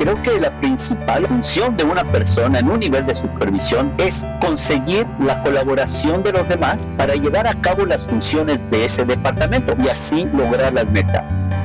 Creo que la principal función de una persona en un nivel de supervisión es conseguir la colaboración de los demás para llevar a cabo las funciones de ese departamento y así lograr las metas.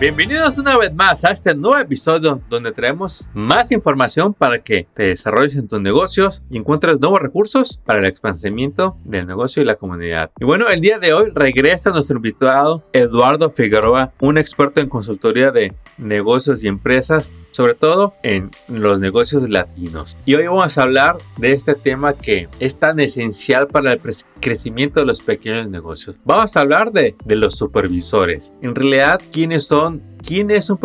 Bienvenidos una vez más a este nuevo episodio donde traemos más información para que te desarrolles en tus negocios y encuentres nuevos recursos para el expansamiento del negocio y la comunidad. Y bueno, el día de hoy regresa nuestro invitado Eduardo Figueroa, un experto en consultoría de negocios y empresas, sobre todo en los negocios latinos. Y hoy vamos a hablar de este tema que es tan esencial para el crecimiento de los pequeños negocios. Vamos a hablar de, los supervisores. En realidad, ¿quiénes son quién es un,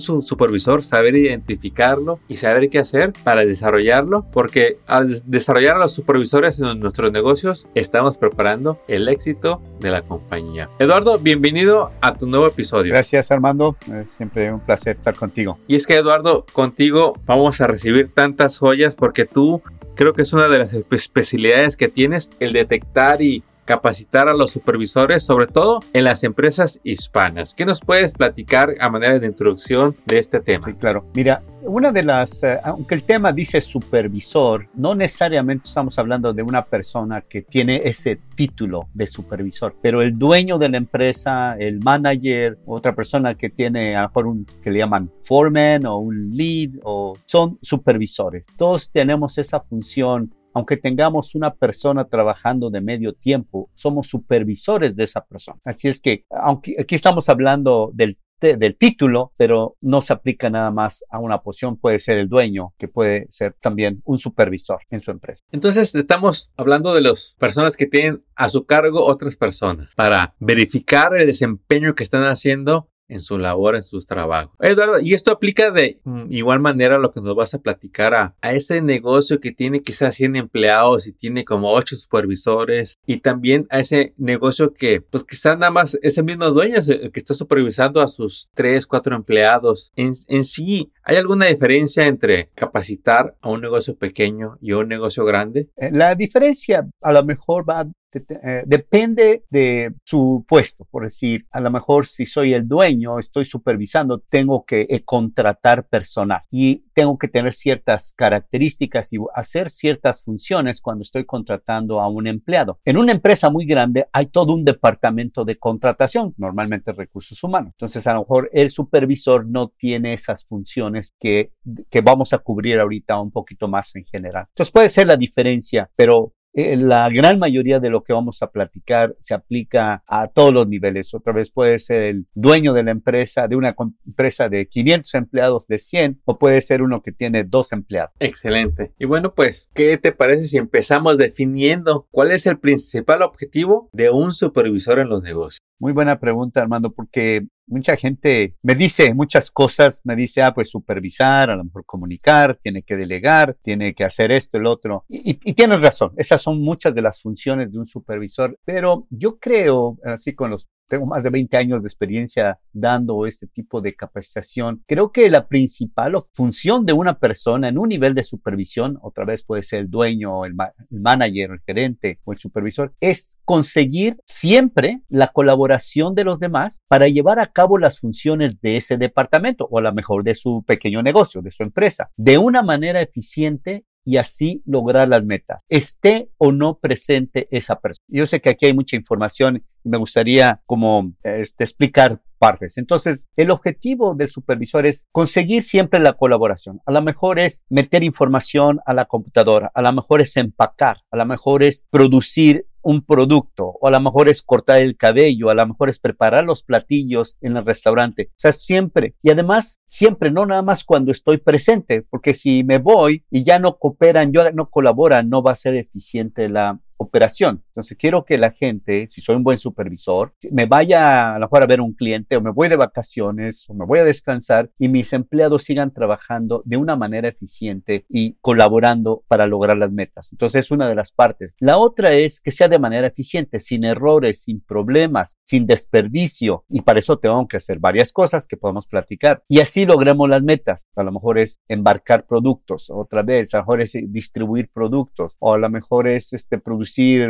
supervisor, saber identificarlo y saber qué hacer para desarrollarlo, porque al desarrollar a los supervisores en nuestros negocios estamos preparando el éxito de la compañía. Eduardo, bienvenido a tu nuevo episodio. Gracias Armando, es siempre un placer estar contigo. Y es que Eduardo, contigo vamos a recibir tantas joyas porque tú creo que es una de las especialidades que tienes, el detectar y capacitar a los supervisores, sobre todo en las empresas hispanas. ¿Qué nos puedes platicar a manera de introducción de este tema? Sí, claro. Mira, una de las, eh, aunque el tema dice supervisor, no necesariamente estamos hablando de una persona que tiene ese título de supervisor, pero el dueño de la empresa, el manager, otra persona que tiene a lo mejor un que le llaman foreman o un lead, o son supervisores. Todos tenemos esa función aunque tengamos una persona trabajando de medio tiempo, somos supervisores de esa persona. Así es que, aunque aquí estamos hablando del del título, pero no se aplica nada más a una posición. Puede ser el dueño, que puede ser también un supervisor en su empresa. Entonces, estamos hablando de las personas que tienen a su cargo otras personas para verificar el desempeño que están haciendo en su labor, en sus trabajos. Eduardo, y esto aplica de mm, igual manera lo que nos vas a platicar a, a ese negocio que tiene quizás 100 empleados y tiene como 8 supervisores y también a ese negocio que pues quizás nada más ese mismo dueño es el que está supervisando a sus 3, 4 empleados. En, en sí, ¿hay alguna diferencia entre capacitar a un negocio pequeño y a un negocio grande? Eh, la diferencia a lo mejor va eh, depende de su puesto, por decir, a lo mejor si soy el dueño, estoy supervisando, tengo que eh, contratar personal y tengo que tener ciertas características y hacer ciertas funciones cuando estoy contratando a un empleado. En una empresa muy grande hay todo un departamento de contratación, normalmente recursos humanos. Entonces, a lo mejor el supervisor no tiene esas funciones que, que vamos a cubrir ahorita un poquito más en general. Entonces, puede ser la diferencia, pero eh, la gran mayoría de lo que vamos a platicar se aplica a todos los niveles. Otra vez puede ser el dueño de la empresa, de una empresa de 500 empleados, de 100, o puede ser uno que tiene dos empleados. Excelente. Y bueno, pues, ¿qué te parece si empezamos definiendo cuál es el principal objetivo de un supervisor en los negocios? Muy buena pregunta, Armando, porque mucha gente me dice muchas cosas, me dice, ah, pues supervisar, a lo mejor comunicar, tiene que delegar, tiene que hacer esto, el otro. Y, y, tienes razón, esas son muchas de las funciones de un supervisor, pero yo creo, así con los tengo más de 20 años de experiencia dando este tipo de capacitación. Creo que la principal función de una persona en un nivel de supervisión, otra vez puede ser el dueño, el, el manager, el gerente o el supervisor, es conseguir siempre la colaboración de los demás para llevar a cabo las funciones de ese departamento o a lo mejor de su pequeño negocio, de su empresa, de una manera eficiente y así lograr las metas, esté o no presente esa persona. Yo sé que aquí hay mucha información me gustaría como este, explicar partes. Entonces, el objetivo del supervisor es conseguir siempre la colaboración. A lo mejor es meter información a la computadora, a lo mejor es empacar, a lo mejor es producir un producto, o a lo mejor es cortar el cabello, a lo mejor es preparar los platillos en el restaurante. O sea, siempre. Y además, siempre, no nada más cuando estoy presente, porque si me voy y ya no cooperan, yo no colaboran, no va a ser eficiente la, operación. Entonces quiero que la gente, si soy un buen supervisor, me vaya a lo mejor a ver un cliente o me voy de vacaciones o me voy a descansar y mis empleados sigan trabajando de una manera eficiente y colaborando para lograr las metas. Entonces es una de las partes. La otra es que sea de manera eficiente, sin errores, sin problemas, sin desperdicio. Y para eso tengo que hacer varias cosas que podemos platicar. Y así logremos las metas. A lo mejor es embarcar productos, otra vez, a lo mejor es distribuir productos o a lo mejor es este, producir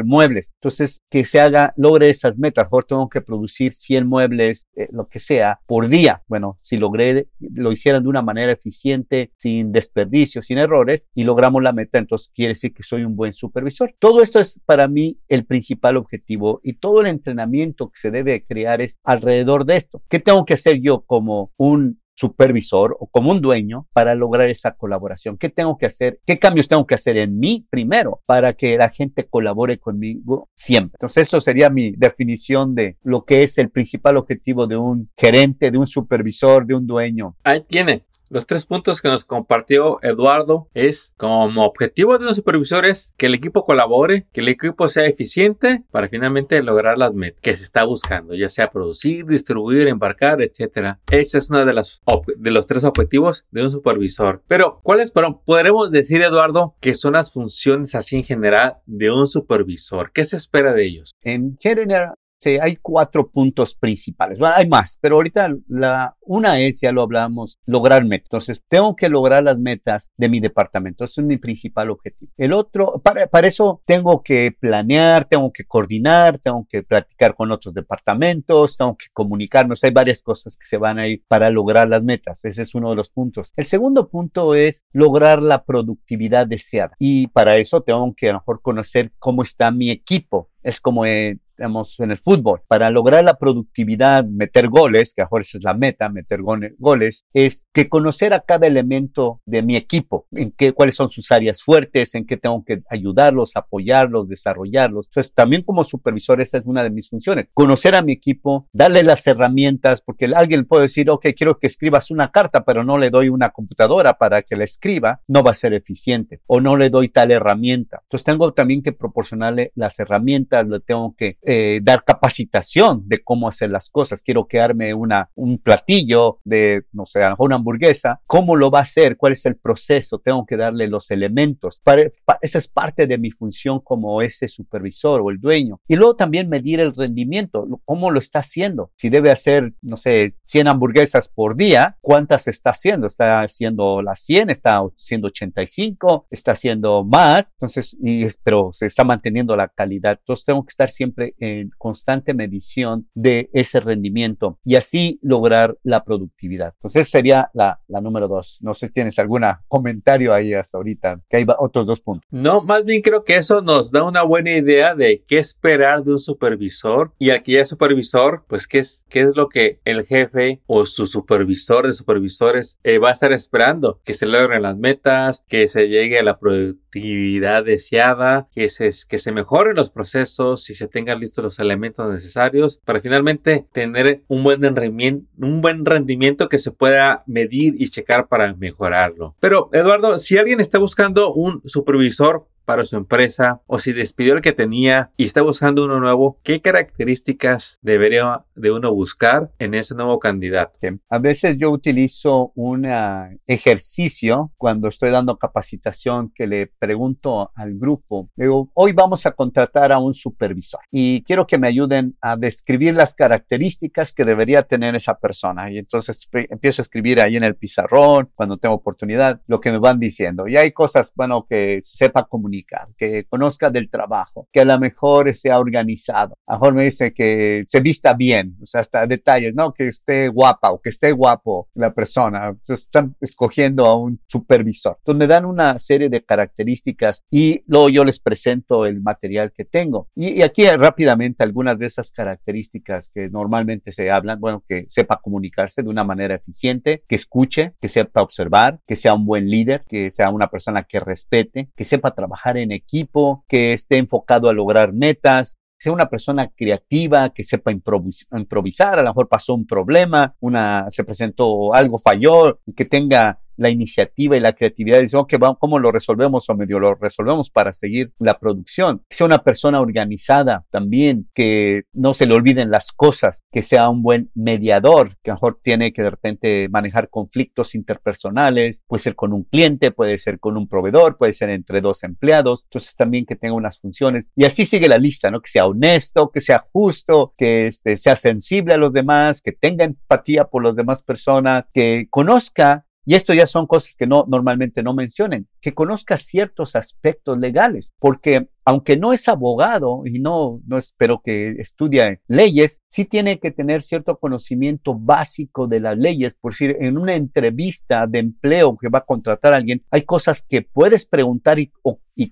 muebles. Entonces, que se haga, logre esas metas. Mejor tengo que producir 100 muebles, eh, lo que sea, por día. Bueno, si logré, lo hicieran de una manera eficiente, sin desperdicio, sin errores, y logramos la meta, entonces quiere decir que soy un buen supervisor. Todo esto es para mí el principal objetivo y todo el entrenamiento que se debe crear es alrededor de esto. ¿Qué tengo que hacer yo como un supervisor o como un dueño para lograr esa colaboración? ¿Qué tengo que hacer? ¿Qué cambios tengo que hacer en mí primero para que la gente colabore conmigo siempre? Entonces, eso sería mi definición de lo que es el principal objetivo de un gerente, de un supervisor, de un dueño. Ahí tiene. Los tres puntos que nos compartió Eduardo es como objetivo de un supervisor es que el equipo colabore, que el equipo sea eficiente para finalmente lograr las metas que se está buscando, ya sea producir, distribuir, embarcar, etcétera. Ese es uno de los, de los tres objetivos de un supervisor. Pero, ¿cuáles podremos decir, Eduardo, que son las funciones así en general de un supervisor? ¿Qué se espera de ellos? En general, hay cuatro puntos principales. Hay más, pero ahorita la una es, ya lo hablamos, lograr metas. Entonces, tengo que lograr las metas de mi departamento. Ese es mi principal objetivo. El otro, para, para eso tengo que planear, tengo que coordinar, tengo que platicar con otros departamentos, tengo que comunicarme. hay varias cosas que se van a ir para lograr las metas. Ese es uno de los puntos. El segundo punto es lograr la productividad deseada. Y para eso tengo que a lo mejor conocer cómo está mi equipo es como estamos en el fútbol. Para lograr la productividad, meter goles, que ahora esa es la meta, meter goles, es que conocer a cada elemento de mi equipo, en qué, cuáles son sus áreas fuertes, en qué tengo que ayudarlos, apoyarlos, desarrollarlos. Entonces, también como supervisor, esa es una de mis funciones. Conocer a mi equipo, darle las herramientas, porque alguien puede decir, ok, quiero que escribas una carta, pero no le doy una computadora para que la escriba, no va a ser eficiente, o no le doy tal herramienta. Entonces, tengo también que proporcionarle las herramientas le tengo que eh, dar capacitación de cómo hacer las cosas. Quiero quedarme una, un platillo de, no sé, una hamburguesa. ¿Cómo lo va a hacer? ¿Cuál es el proceso? Tengo que darle los elementos. Para, esa es parte de mi función como ese supervisor o el dueño. Y luego también medir el rendimiento, cómo lo está haciendo. Si debe hacer, no sé, 100 hamburguesas por día, ¿cuántas está haciendo? ¿Está haciendo las 100? ¿Está haciendo 85? ¿Está haciendo más? Entonces, y, pero se está manteniendo la calidad. Entonces, tengo que estar siempre en constante medición de ese rendimiento y así lograr la productividad. Entonces, sería la, la número dos. No sé si tienes algún comentario ahí hasta ahorita, que hay otros dos puntos. No, más bien creo que eso nos da una buena idea de qué esperar de un supervisor y al que ya es supervisor, pues qué es, qué es lo que el jefe o su supervisor de supervisores eh, va a estar esperando, que se logren las metas, que se llegue a la productividad deseada, que se, que se mejoren los procesos si se tengan listos los elementos necesarios para finalmente tener un buen rendimiento, un buen rendimiento que se pueda medir y checar para mejorarlo. Pero Eduardo, si alguien está buscando un supervisor para su empresa o si despidió el que tenía y está buscando uno nuevo, ¿qué características debería de uno buscar en ese nuevo candidato? A veces yo utilizo un ejercicio cuando estoy dando capacitación que le pregunto al grupo, hoy vamos a contratar a un supervisor y quiero que me ayuden a describir las características que debería tener esa persona. Y entonces empiezo a escribir ahí en el pizarrón cuando tengo oportunidad lo que me van diciendo. Y hay cosas, bueno, que sepa comunicar que conozca del trabajo, que a lo mejor sea organizado. A lo mejor me dice que se vista bien, o sea, hasta detalles, ¿no? Que esté guapa o que esté guapo la persona. Están escogiendo a un supervisor. Entonces me dan una serie de características y luego yo les presento el material que tengo. Y, y aquí rápidamente algunas de esas características que normalmente se hablan, bueno, que sepa comunicarse de una manera eficiente, que escuche, que sepa observar, que sea un buen líder, que sea una persona que respete, que sepa trabajar en equipo, que esté enfocado a lograr metas, sea una persona creativa, que sepa improvisar, a lo mejor pasó un problema, una, se presentó algo falló, que tenga la iniciativa y la creatividad. Dice, ok, vamos, ¿cómo lo resolvemos o medio lo resolvemos para seguir la producción? Que sea una persona organizada también, que no se le olviden las cosas, que sea un buen mediador, que mejor tiene que de repente manejar conflictos interpersonales, puede ser con un cliente, puede ser con un proveedor, puede ser entre dos empleados. Entonces también que tenga unas funciones. Y así sigue la lista, ¿no? Que sea honesto, que sea justo, que este, sea sensible a los demás, que tenga empatía por las demás personas, que conozca y esto ya son cosas que no normalmente no mencionen, que conozca ciertos aspectos legales, porque aunque no es abogado y no, no espero que estudie leyes, sí tiene que tener cierto conocimiento básico de las leyes. Por decir, en una entrevista de empleo que va a contratar a alguien, hay cosas que puedes preguntar y,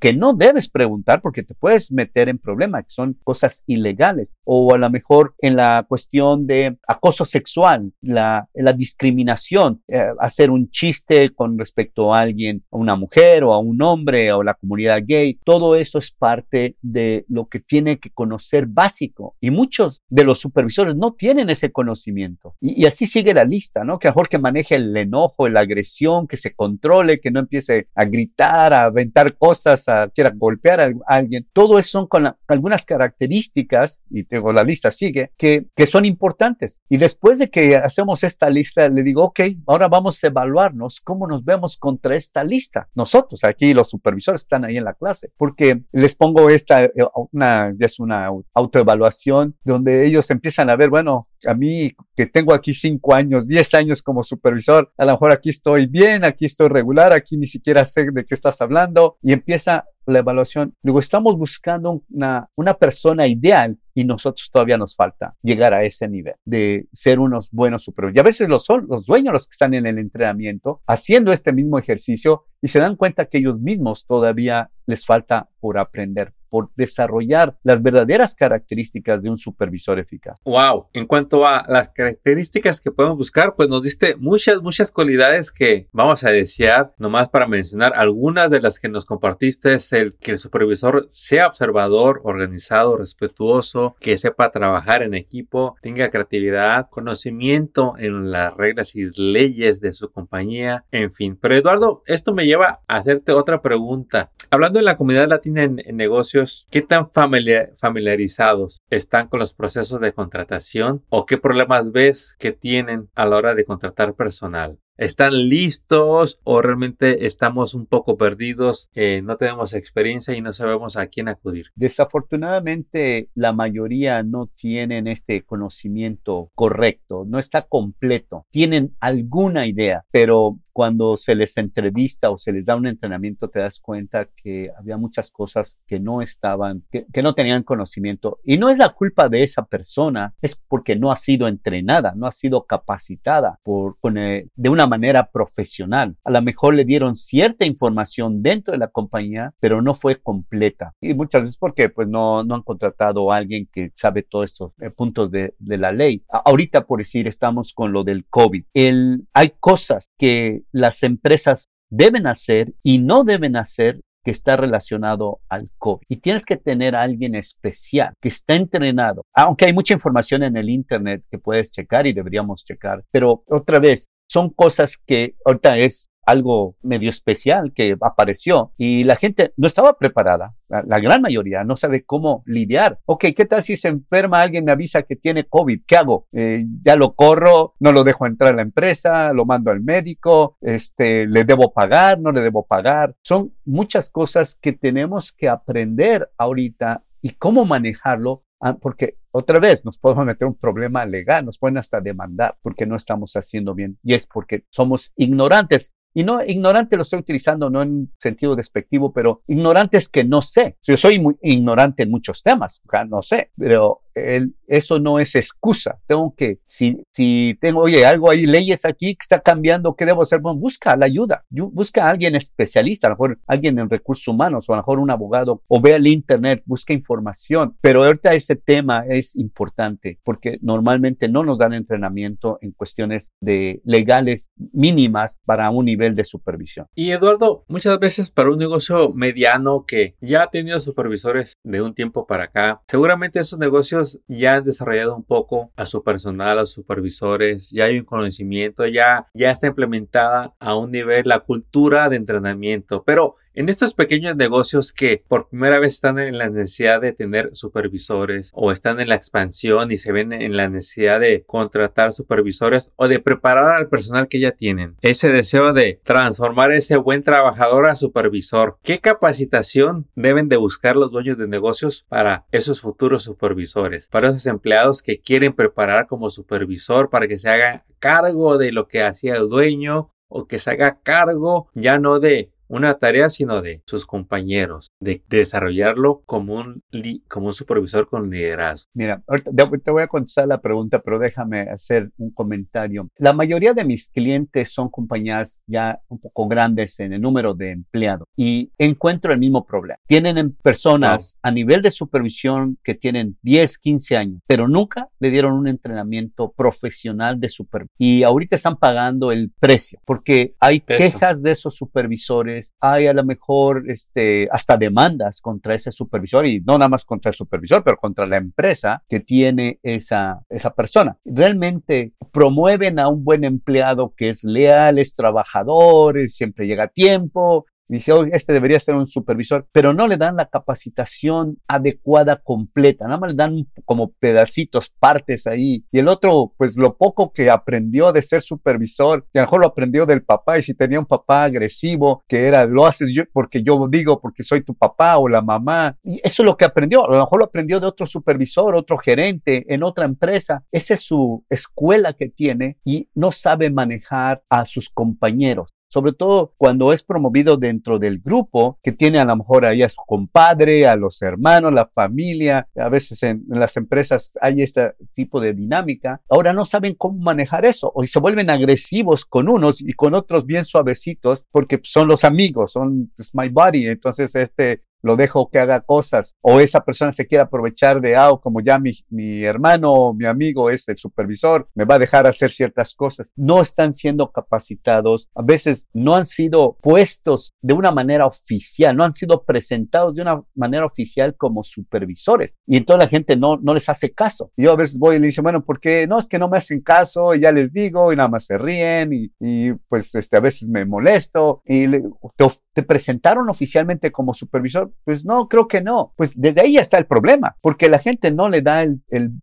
que no debes preguntar porque te puedes meter en problemas, que son cosas ilegales. O a lo mejor en la cuestión de acoso sexual, la, la discriminación, eh, hacer un chiste con respecto a alguien, a una mujer o a un hombre o la comunidad gay, todo eso es parte de lo que tiene que conocer básico. Y muchos de los supervisores no tienen ese conocimiento. Y, así sigue la lista, ¿no? Que mejor que maneje el enojo, la agresión, que se controle, que no empiece a gritar, a aventar cosas, a quiera golpear a alguien. Todo eso son con algunas características, y tengo la lista sigue, que, que son importantes. Y después de que hacemos esta lista, le digo, ok, ahora vamos a evaluarnos cómo nos vemos contra esta lista. Nosotros, aquí los supervisores están ahí en la clase, porque les pongo esta, eh, una, es una autoevaluación donde ellos empiezan a ver, bueno, a mí que tengo aquí cinco años, diez años como supervisor, a lo mejor aquí estoy bien, aquí estoy regular, aquí ni siquiera sé de qué estás hablando y empieza la evaluación. Luego estamos buscando una, una persona ideal y nosotros todavía nos falta llegar a ese nivel de ser unos buenos supervisores. Y a veces los son los dueños los que están en el entrenamiento haciendo este mismo ejercicio y se dan cuenta que ellos mismos todavía les falta por aprender por desarrollar las verdaderas características de un supervisor eficaz. Wow, en cuanto a las características que podemos buscar, pues nos diste muchas, muchas cualidades que vamos a desear, nomás para mencionar algunas de las que nos compartiste, es el que el supervisor sea observador, organizado, respetuoso, que sepa trabajar en equipo, tenga creatividad, conocimiento en las reglas y leyes de su compañía, en fin. Pero Eduardo, esto me lleva a hacerte otra pregunta. Hablando de la comunidad latina en, en negocios, ¿qué tan familiarizados están con los procesos de contratación o qué problemas ves que tienen a la hora de contratar personal? ¿Están listos o realmente estamos un poco perdidos, eh, no tenemos experiencia y no sabemos a quién acudir? Desafortunadamente, la mayoría no tienen este conocimiento correcto, no está completo. Tienen alguna idea, pero cuando se les entrevista o se les da un entrenamiento, te das cuenta que había muchas cosas que no estaban, que, no tenían conocimiento. Y no es la culpa de esa persona, es porque no ha sido entrenada, no ha sido capacitada por, eh, de una manera profesional. A lo mejor le dieron cierta información dentro de la compañía, pero no fue completa. Y muchas veces porque pues no, no han contratado a alguien que sabe todos estos eh, puntos de, de, la ley. ahorita, por decir, estamos con lo del COVID. El, hay cosas que las empresas deben hacer y no deben hacer que está relacionado al COVID. Y tienes que tener a alguien especial que está entrenado. Aunque hay mucha información en el Internet que puedes checar y deberíamos checar. Pero otra vez, son cosas que ahorita es algo medio especial que apareció y la gente no estaba preparada. La, gran mayoría no sabe cómo lidiar. Ok, ¿qué tal si se enferma alguien me avisa que tiene COVID? ¿Qué hago? Eh, ya lo corro, no lo dejo entrar a la empresa, lo mando al médico, este, le debo pagar, no le debo pagar. Son muchas cosas que tenemos que aprender ahorita y cómo manejarlo Ah, porque otra vez nos podemos meter un problema legal, nos pueden hasta demandar porque no estamos haciendo bien y es porque somos ignorantes. Y no, ignorante lo estoy utilizando no en sentido despectivo, pero ignorante es que no sé. Yo soy muy ignorante en muchos temas, no sé, pero el, eso no es excusa. Tengo que, si, si tengo, oye, algo hay leyes aquí que está cambiando, ¿qué debo hacer? Bueno, busca la ayuda, busca a alguien especialista, a lo mejor alguien en recursos humanos o a lo mejor un abogado o ve al internet, busca información. Pero ahorita ese tema es importante porque normalmente no nos dan entrenamiento en cuestiones de legales mínimas para un nivel de supervisión. Y Eduardo, muchas veces para un negocio mediano que ya ha tenido supervisores de un tiempo para acá, seguramente esos negocios negocios ya han desarrollado un poco a su personal, a sus supervisores, ya hay un conocimiento, ya, ya está implementada a un nivel la cultura de entrenamiento, pero en estos pequeños negocios que por primera vez están en la necesidad de tener supervisores o están en la expansión y se ven en la necesidad de contratar supervisores o de preparar al personal que ya tienen, ese deseo de transformar ese buen trabajador a supervisor, ¿qué capacitación deben de buscar los dueños de negocios para esos futuros supervisores, para esos empleados que quieren preparar como supervisor para que se haga cargo de lo que hacía el dueño o que se haga cargo ya no de una tarea, sino de sus compañeros, de desarrollarlo como un, como un supervisor con liderazgo. Mira, te voy a contestar la pregunta, pero déjame hacer un comentario. La mayoría de mis clientes son compañías ya un poco grandes en el número de empleados y encuentro el mismo problema. Tienen personas a nivel de supervisión que tienen 10, 15 años, pero nunca le dieron un entrenamiento profesional de supervisión. Y ahorita están pagando el precio porque hay quejas de esos supervisores hay a lo mejor este, hasta demandas contra ese supervisor y no nada más contra el supervisor, pero contra la empresa que tiene esa, esa persona. Realmente promueven a un buen empleado que es leal, es trabajador, siempre llega a tiempo, dije, este debería ser un supervisor, pero no le dan la capacitación adecuada completa, nada más le dan como pedacitos, partes ahí. Y el otro, pues lo poco que aprendió de ser supervisor, que a lo mejor lo aprendió del papá, y si tenía un papá agresivo, que era, lo haces yo porque yo digo, porque soy tu papá o la mamá, y eso es lo que aprendió, a lo mejor lo aprendió de otro supervisor, otro gerente en otra empresa, esa es su escuela que tiene y no sabe manejar a sus compañeros sobre todo cuando es promovido dentro del grupo, que tiene a lo mejor ahí a su compadre, a los hermanos, la familia, a veces en, las empresas hay este tipo de dinámica, ahora no saben cómo manejar eso, o se vuelven agresivos con unos y con otros bien suavecitos, porque son los amigos, son my body, entonces este lo dejo que haga cosas, o esa persona se quiere aprovechar de, ah, como ya mi, mi hermano o mi amigo es el supervisor, me va a dejar hacer ciertas cosas. No están siendo capacitados, a veces no han sido puestos de una manera oficial, no han sido presentados de una manera oficial como supervisores. Y entonces la gente no, no les hace caso. yo a veces voy y le digo, bueno, ¿por qué? No, es que no me hacen caso, y ya les digo, y nada más se ríen, y, y pues este, a veces me molesto, y te, te presentaron oficialmente como supervisor, pues no, creo que no. Pues desde ahí está el problema, porque la gente no le da el,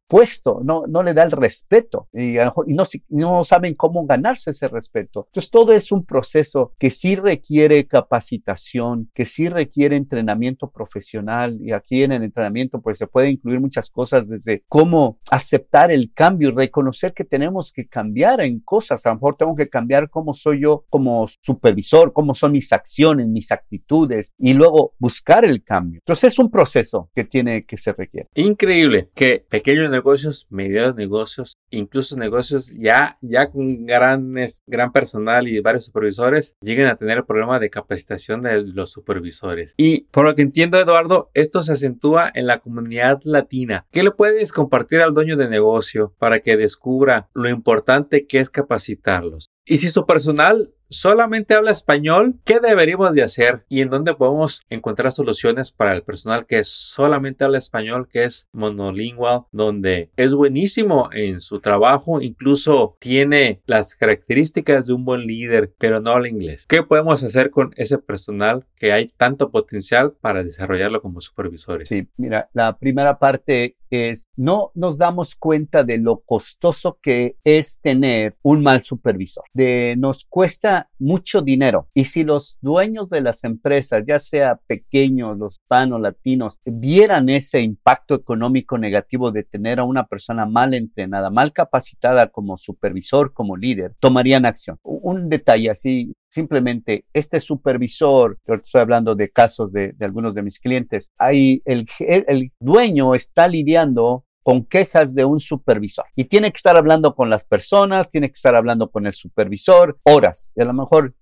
puesto, no, no le da el respeto y, a lo mejor, no saben cómo ganarse ese respeto. Entonces todo es un proceso que sí requiere capacitación, que sí requiere entrenamiento profesional y aquí en el entrenamiento pues se puede incluir muchas cosas desde cómo aceptar el cambio y reconocer que tenemos que cambiar en cosas. A lo mejor tengo que cambiar cómo soy yo como supervisor, cómo son mis acciones, mis actitudes y luego buscar el cambio. Entonces es un proceso que tiene que se requiere. Increíble que pequeños negocios, medianos negocios, incluso negocios ya, ya con grandes, gran personal y varios supervisores lleguen a tener el problema de capacitación de los supervisores. Y por lo que entiendo, Eduardo, esto se acentúa en la comunidad latina. ¿Qué le puedes compartir al dueño de negocio para que descubra lo importante que es capacitarlos? Y si su personal solamente habla español, ¿qué deberíamos de hacer y en dónde podemos encontrar soluciones para el personal que solamente habla español, que es monolingual, donde es buenísimo en su trabajo, incluso tiene las características de un buen líder, pero no habla inglés? ¿Qué podemos hacer con ese personal que hay tanto potencial para desarrollarlo como supervisores? Sí, mira, la primera parte es no nos damos cuenta de lo costoso que es tener un mal supervisor. De nos cuesta mucho dinero y si los dueños de las empresas, ya sea pequeños, los hispanos, latinos, vieran ese impacto económico negativo de tener a una persona mal entrenada, mal capacitada como supervisor, como líder, tomarían acción. Un detalle así simplemente este supervisor, yo estoy hablando de casos de, algunos de mis clientes, ahí el, dueño está lidiando con quejas de un supervisor y tiene que estar hablando con las personas, tiene que estar hablando con el supervisor horas. Y a lo mejor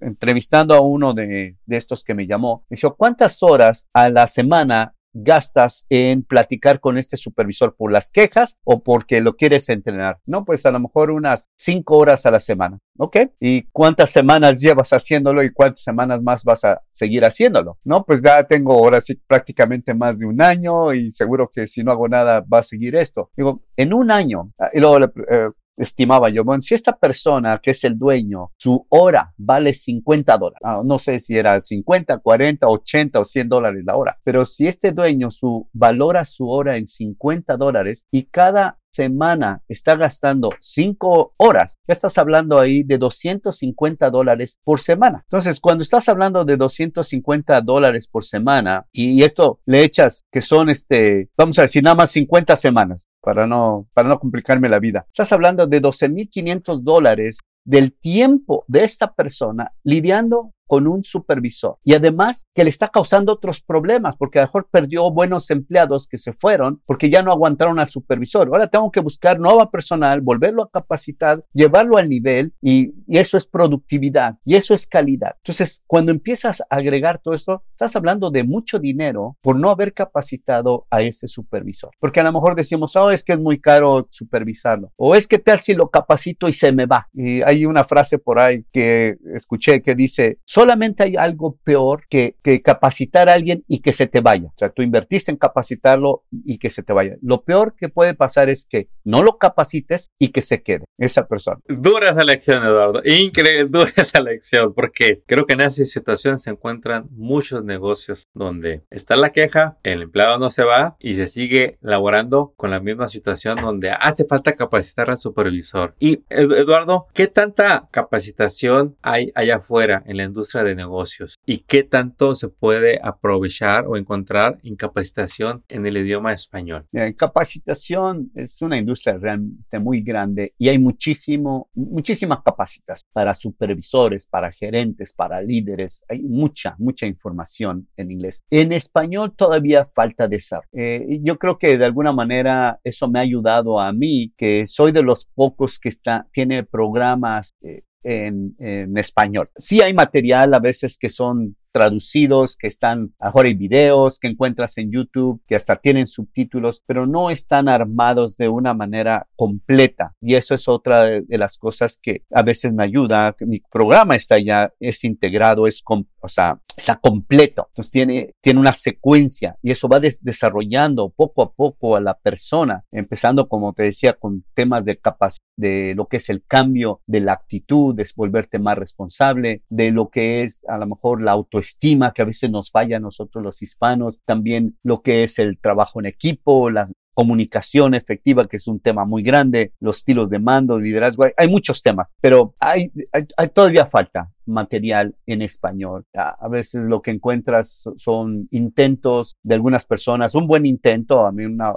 entrevistando a uno de, de estos que me llamó, me dijo, ¿cuántas horas a la semana gastas en platicar con este supervisor por las quejas o porque lo quieres entrenar? No, pues a lo mejor unas cinco horas a la semana. ¿Ok? ¿Y cuántas semanas llevas haciéndolo y cuántas semanas más vas a seguir haciéndolo? No, pues ya tengo ahora sí prácticamente más de un año y seguro que si no hago nada va a seguir esto. Digo, en un año, ah, y luego eh, estimaba yo, bueno, si esta persona que es el dueño, su hora vale 50 dólares, ah, no sé si era 50, 40, 80 o 100 dólares la hora, pero si este dueño su, valora su hora en 50 dólares y cada semana está gastando 5 horas, ya estás hablando ahí de 250 dólares por semana. Entonces, cuando estás hablando de 250 dólares por semana y esto le echas que son este, vamos a decir, nada más 50 semanas para no, para no complicarme la vida. Estás hablando de 12.500 dólares del tiempo de esta persona lidiando con un supervisor. Y además que le está causando otros problemas, porque a lo mejor perdió buenos empleados que se fueron porque ya no aguantaron al supervisor. Ahora tengo que buscar nueva personal, volverlo a capacitar, llevarlo al nivel y, eso es productividad y eso es calidad. Entonces, cuando empiezas a agregar todo esto, estás hablando de mucho dinero por no haber capacitado a ese supervisor. Porque a lo mejor decimos, oh, es que es muy caro supervisarlo. O es que tal si lo capacito y se me va. Y hay una frase por ahí que escuché que dice, solamente hay algo peor que, capacitar a alguien y que se te vaya. O sea, tú invertiste en capacitarlo y que se te vaya. Lo peor que puede pasar es que no lo capacites y que se quede esa persona. Dura esa lección, Eduardo. Increíble, dura esa lección, porque creo que en esa situación se encuentran muchos negocios donde está la queja, el empleado no se va y se sigue laborando con la misma situación donde hace falta capacitar al supervisor. Y Eduardo, ¿qué tanta capacitación hay allá afuera en la industria? De negocios y qué tanto se puede aprovechar o encontrar en capacitación en el idioma español. capacitación es una industria realmente muy grande y hay muchísimo, muchísimas capacitas para supervisores, para gerentes, para líderes. Hay mucha, mucha información en inglés. En español todavía falta desarrollo. Eh, yo creo que de alguna manera eso me ha ayudado a mí, que soy de los pocos que está, tiene programas eh, en, en, español. Sí hay material a veces que son traducidos, que están, ahora hay videos que encuentras en YouTube, que hasta tienen subtítulos, pero no están armados de una manera completa. Y eso es otra de, las cosas que a veces me ayuda. Mi programa está ya, es integrado, es, o sea, está completo. Entonces tiene, tiene una secuencia y eso va desarrollando poco a poco a la persona, empezando, como te decía, con temas de capacidad, de lo que es el cambio de la actitud, de volverte más responsable, de lo que es a lo mejor la autoestima estima que a veces nos falla a nosotros los hispanos, también lo que es el trabajo en equipo, la comunicación efectiva, que es un tema muy grande, los estilos de mando, liderazgo, hay, muchos temas, pero hay, hay, todavía falta material en español. A, veces lo que encuentras son intentos de algunas personas, un buen intento, a mí una,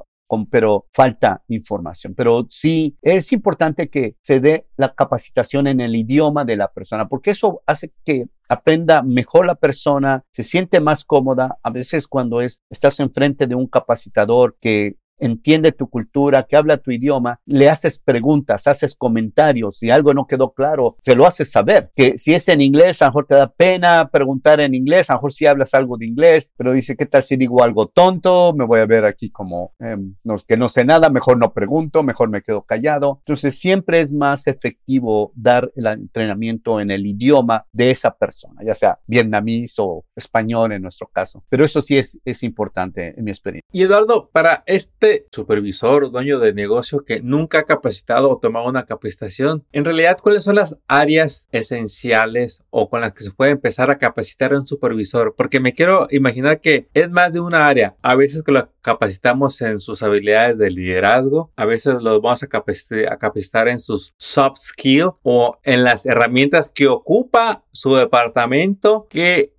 pero falta información. Pero sí es importante que se dé la capacitación en el idioma de la persona, porque eso hace que aprenda mejor la persona, se siente más cómoda. A veces cuando es, estás enfrente de un capacitador que entiende tu cultura, que habla tu idioma, le haces preguntas, haces comentarios, si algo no quedó claro, se lo haces saber, que si es en inglés, a lo mejor te da pena preguntar en inglés, a lo mejor si hablas algo de inglés, pero dice, ¿qué tal si digo algo tonto? Me voy a ver aquí como em, que no sé nada, mejor no pregunto, mejor me quedo callado. Entonces siempre es más efectivo dar el entrenamiento en el idioma de esa persona, ya sea vietnamís o español en nuestro caso. Pero eso sí es, es importante en mi experiencia. Y Eduardo, para este supervisor o dueño de negocio que nunca ha capacitado o tomado una capacitación, en realidad, ¿cuáles son las áreas esenciales o con las que se puede empezar a capacitar a un supervisor? Porque me quiero imaginar que es más de una área. A veces que lo capacitamos en sus habilidades de liderazgo, a veces los vamos a capacitar, a capacitar en sus soft skills o en las herramientas que ocupa su departamento que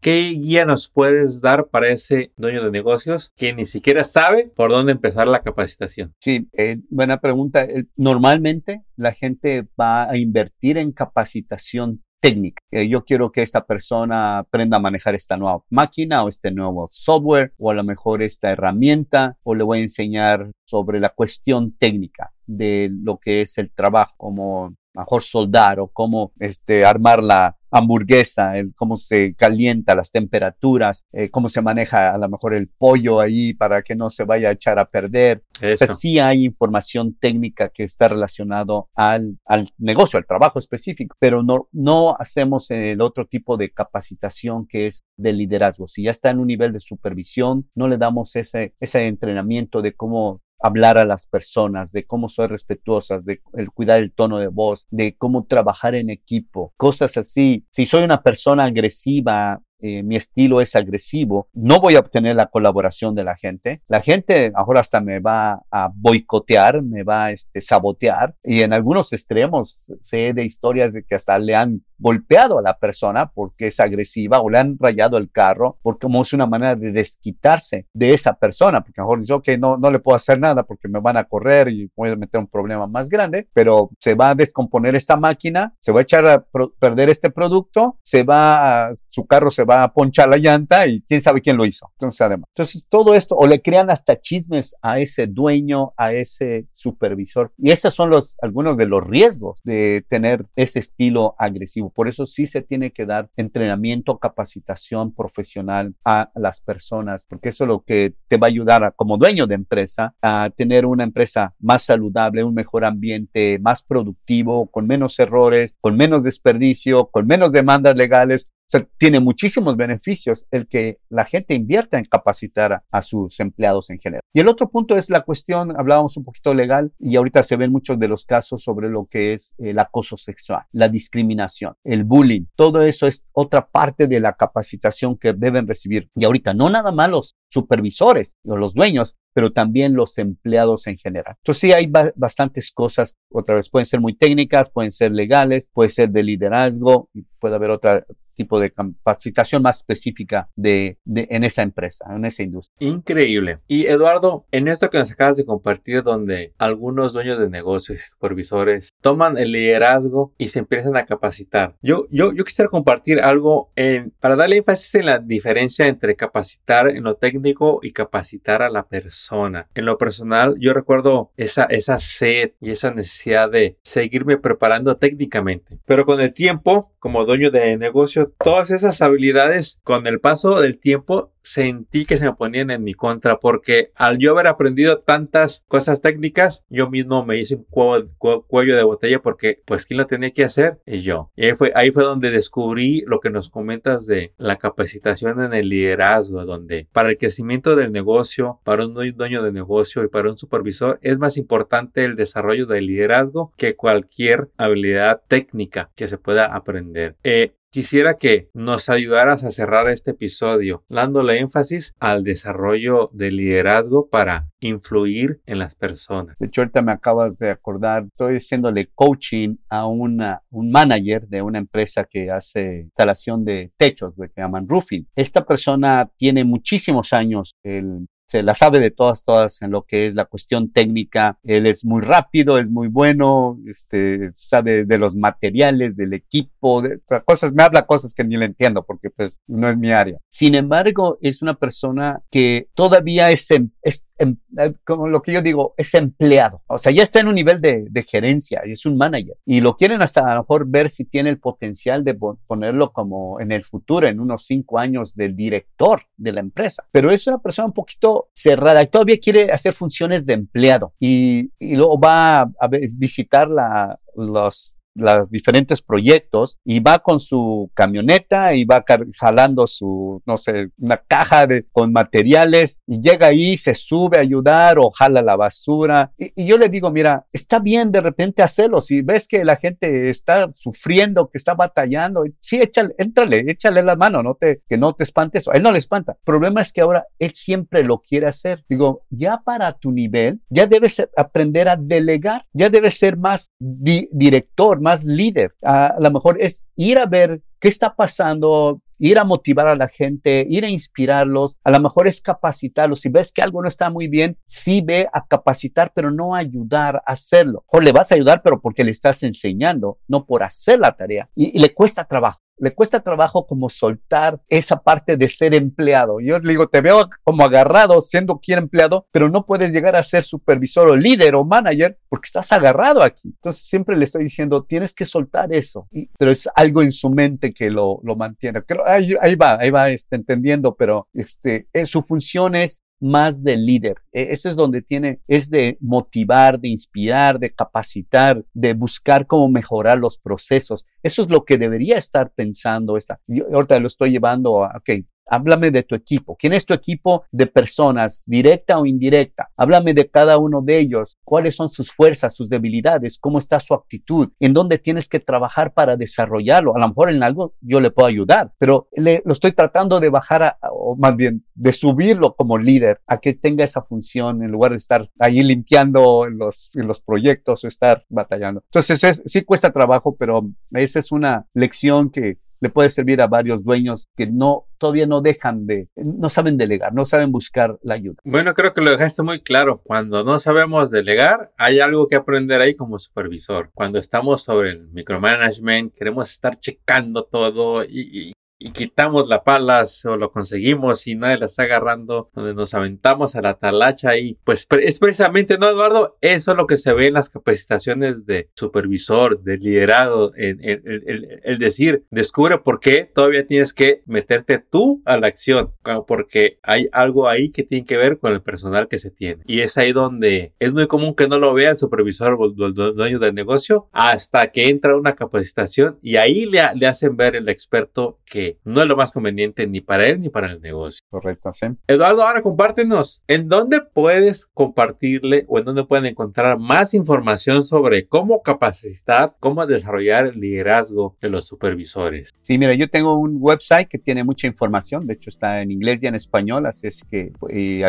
¿Qué guía nos puedes dar para ese dueño de negocios que ni siquiera sabe por dónde empezar la capacitación? Sí, eh, buena pregunta. Normalmente la gente va a invertir en capacitación técnica. Eh, yo quiero que esta persona aprenda a manejar esta nueva máquina o este nuevo software o a lo mejor esta herramienta o le voy a enseñar sobre la cuestión técnica de lo que es el trabajo, como mejor soldar o cómo este, armar la, hamburguesa, el cómo se calienta, las temperaturas, eh, cómo se maneja a lo mejor el pollo ahí para que no se vaya a echar a perder. Eso. sí hay información técnica que está relacionado al, al negocio, al trabajo específico, pero no, no hacemos el otro tipo de capacitación que es de liderazgo. Si ya está en un nivel de supervisión, no le damos ese, ese entrenamiento de cómo hablar a las personas, de cómo ser respetuosas, de el cuidar el tono de voz, de cómo trabajar en equipo, cosas así. Si soy una persona agresiva, eh, mi estilo es agresivo, no voy a obtener la colaboración de la gente. La gente ahora hasta me va a boicotear, me va a este, sabotear y en algunos extremos sé de historias de que hasta le han golpeado a la persona porque es agresiva o le han rayado el carro porque como es una manera de desquitarse de esa persona, porque a lo mejor dice, ok, no, no le puedo hacer nada porque me van a correr y voy a meter un problema más grande, pero se va a descomponer esta máquina, se va a echar a perder este producto, se va, a, su carro se va a ponchar la llanta y quién sabe quién lo hizo. Entonces, además, entonces todo esto, o le crean hasta chismes a ese dueño, a ese supervisor. Y esos son los, algunos de los riesgos de tener ese estilo agresivo. Por eso sí se tiene que dar entrenamiento, capacitación profesional a las personas, porque eso es lo que te va a ayudar a, como dueño de empresa a tener una empresa más saludable, un mejor ambiente, más productivo, con menos errores, con menos desperdicio, con menos demandas legales, sea, tiene muchísimos beneficios el que la gente invierta en capacitar a, sus empleados en general. Y el otro punto es la cuestión, hablábamos un poquito legal y ahorita se ven muchos de los casos sobre lo que es el acoso sexual, la discriminación, el bullying. Todo eso es otra parte de la capacitación que deben recibir. Y ahorita no nada más los supervisores o los dueños, pero también los empleados en general. Entonces sí hay bastantes cosas, otra vez pueden ser muy técnicas, pueden ser legales, puede ser de liderazgo, puede haber otra tipo de capacitación más específica de, en esa empresa, en esa industria. Increíble. Y Eduardo, en esto que nos acabas de compartir, donde algunos dueños de negocios supervisores toman el liderazgo y se empiezan a capacitar, yo, yo, yo quisiera compartir algo en, para darle énfasis en la diferencia entre capacitar en lo técnico y capacitar a la persona. En lo personal, yo recuerdo esa, esa sed y esa necesidad de seguirme preparando técnicamente. Pero con el tiempo, como dueño de negocio, todas esas habilidades con el paso del tiempo sentí que se me ponían en mi contra porque al yo haber aprendido tantas cosas técnicas, yo mismo me hice un cuello, de botella porque pues quién lo tenía que hacer y yo. Y ahí fue, ahí fue donde descubrí lo que nos comentas de la capacitación en el liderazgo, donde para el crecimiento del negocio, para un dueño de negocio y para un supervisor es más importante el desarrollo del liderazgo que cualquier habilidad técnica que se pueda aprender. Eh, Quisiera que nos ayudaras a cerrar este episodio dándole énfasis al desarrollo del liderazgo para influir en las personas. De hecho, ahorita me acabas de acordar, estoy haciéndole coaching a una, un manager de una empresa que hace instalación de techos, de que llaman roofing. Esta persona tiene muchísimos años, el se la sabe de todas, todas en lo que es la cuestión técnica. Él es muy rápido, es muy bueno, este, sabe de los materiales, del equipo, de cosas, me habla cosas que ni le entiendo porque pues no es mi área. Sin embargo, es una persona que todavía es, em, es em, eh, como lo que yo digo, es empleado. O sea, ya está en un nivel de, de gerencia es un manager. Y lo quieren hasta a lo mejor ver si tiene el potencial de ponerlo como en el futuro, en unos cinco años, del director de la empresa. Pero es una persona un poquito cerrada y todavía quiere hacer funciones de empleado y, y luego va a, visitar la, los los diferentes proyectos y va con su camioneta y va jalando su, no sé, una caja de, con materiales y llega ahí, se sube a ayudar o jala la basura. Y, yo le digo, mira, está bien de repente hacerlo. Si ves que la gente está sufriendo, que está batallando, sí, échale, éntrale, échale la mano, no te, que no te espantes. Él no le espanta. El problema es que ahora él siempre lo quiere hacer. Digo, ya para tu nivel, ya debes aprender a delegar, ya debes ser más director, más líder. A lo mejor es ir a ver qué está pasando, ir a motivar a la gente, ir a inspirarlos, a lo mejor es capacitarlos. Si ves que algo no está muy bien, sí ve a capacitar, pero no ayudar a hacerlo. O le vas a ayudar, pero porque le estás enseñando, no por hacer la tarea. Y, le cuesta trabajo le cuesta trabajo como soltar esa parte de ser empleado. Yo le digo, te veo como agarrado siendo quien empleado, pero no puedes llegar a ser supervisor o líder o manager porque estás agarrado aquí. Entonces siempre le estoy diciendo, tienes que soltar eso, pero es algo en su mente que lo, lo mantiene. Creo, ahí, ahí va, ahí va este, entendiendo, pero este, eh, su función es más de líder. E, ese es donde tiene, es de motivar, de inspirar, de capacitar, de buscar cómo mejorar los procesos. Eso es lo que debería estar pensando esta. Ahorita lo estoy llevando a, ok, Háblame de tu equipo. ¿Quién es tu equipo de personas, directa o indirecta? Háblame de cada uno de ellos. ¿Cuáles son sus fuerzas, sus debilidades? ¿Cómo está su actitud? ¿En dónde tienes que trabajar para desarrollarlo? A lo mejor en algo yo le puedo ayudar, pero le, lo estoy tratando de bajar, a, o más bien de subirlo como líder a que tenga esa función en lugar de estar ahí limpiando los, los proyectos o estar batallando. Entonces, sí cuesta trabajo, pero esa es una lección que le puede servir a varios dueños que no todavía no dejan de, no saben delegar, no saben buscar la ayuda. Bueno, creo que lo dejaste muy claro. Cuando no sabemos delegar, hay algo que aprender ahí como supervisor. Cuando estamos sobre el micromanagement, queremos estar checando todo y, y quitamos la palas o lo conseguimos y nadie la está agarrando, donde nos aventamos a la talacha y pues es precisamente, ¿no, Eduardo? Eso es lo que se ve en las capacitaciones de supervisor, de liderazgo, en, el decir, descubre por qué todavía tienes que meterte tú a la acción, porque hay algo ahí que tiene que ver con el personal que se tiene. Y es ahí donde es muy común que no lo vea el supervisor o el dueño del negocio hasta que entra una capacitación y ahí le, le hacen ver el experto que no es lo más conveniente ni para él ni para el negocio. Correcto, sí. Eduardo, ahora compártenos, ¿en dónde puedes compartirle o en dónde pueden encontrar más información sobre cómo capacitar, cómo desarrollar el liderazgo de los supervisores? Sí, mira, yo tengo un website que tiene mucha información, de hecho está en inglés y en español, así es que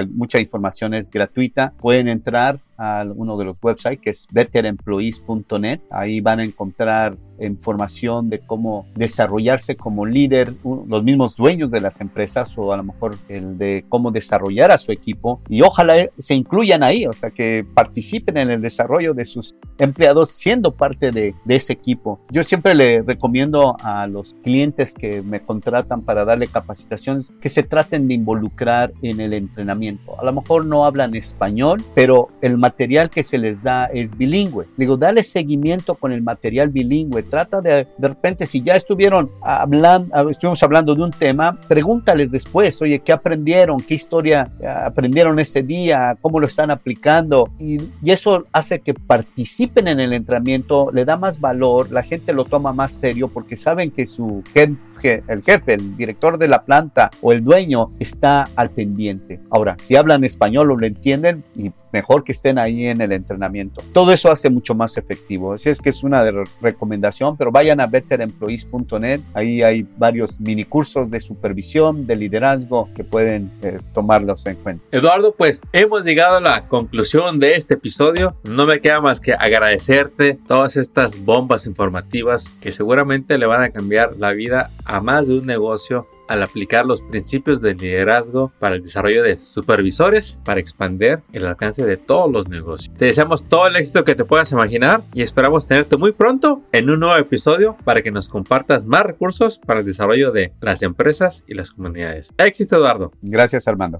mucha información es gratuita. Pueden entrar a uno de los websites que es betteremployees.net. Ahí van a encontrar información de cómo desarrollarse como líder, los mismos dueños de las empresas o a lo mejor el de cómo desarrollar a su equipo y ojalá se incluyan ahí, o sea, que participen en el desarrollo de sus empleados siendo parte de, de ese equipo. Yo siempre le recomiendo a los clientes que me contratan para darle capacitaciones que se traten de involucrar en el entrenamiento. A lo mejor no hablan español, pero el material que se les da es bilingüe. Digo, dale seguimiento con el material bilingüe. Trata de, de repente, si ya estuvieron hablando, estuvimos hablando de un tema, pregúntales después, oye, ¿qué aprendieron? ¿Qué historia eh, aprendieron ese día? ¿Cómo lo están aplicando? Y, y eso hace que participen en el entrenamiento, le da más valor, la gente lo toma más serio porque saben que su el jefe, el director de la planta o el dueño está al pendiente. Ahora, si hablan español o lo entienden, y mejor que estén ahí en el entrenamiento. Todo eso hace mucho más efectivo. Así es que es una recomendación, pero vayan a betteremployees.net. Ahí hay varios mini cursos de supervisión, de liderazgo que pueden eh, tomarlos en cuenta. Eduardo, pues hemos llegado a la conclusión de este episodio. No me queda más que agradecerte todas estas bombas informativas que seguramente le van a cambiar la vida a más de un negocio al aplicar los principios de liderazgo para el desarrollo de supervisores para expandir el alcance de todos los negocios. Te deseamos todo el éxito que te puedas imaginar y esperamos tenerte muy pronto en un nuevo episodio para que nos compartas más recursos para el desarrollo de las empresas y las comunidades. Éxito Eduardo. Gracias Armando.